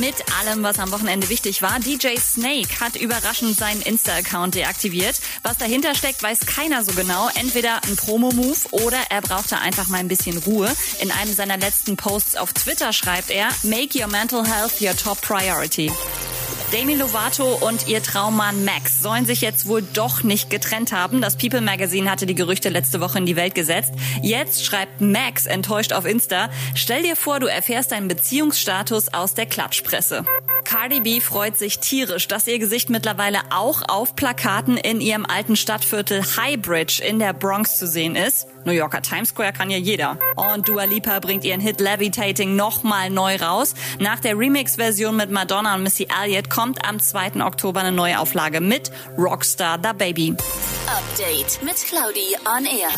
Mit allem, was am Wochenende wichtig war. DJ Snake hat überraschend seinen Insta-Account deaktiviert. Was dahinter steckt, weiß keiner so genau. Entweder ein Promo-Move oder er brauchte einfach mal ein bisschen Ruhe. In einem seiner letzten Posts auf Twitter schreibt er, Make your mental health your top priority. Demi Lovato und ihr Traummann Max sollen sich jetzt wohl doch nicht getrennt haben. Das People Magazine hatte die Gerüchte letzte Woche in die Welt gesetzt. Jetzt schreibt Max enttäuscht auf Insta, stell dir vor, du erfährst deinen Beziehungsstatus aus der Klatschpresse. Cardi B freut sich tierisch, dass ihr Gesicht mittlerweile auch auf Plakaten in ihrem alten Stadtviertel Highbridge in der Bronx zu sehen ist. New Yorker Times Square kann ja jeder. Und Dua Lipa bringt ihren Hit Levitating nochmal neu raus. Nach der Remix-Version mit Madonna und Missy Elliott kommt am 2. Oktober eine neue Auflage mit Rockstar The Baby. Update mit Claudi on Air.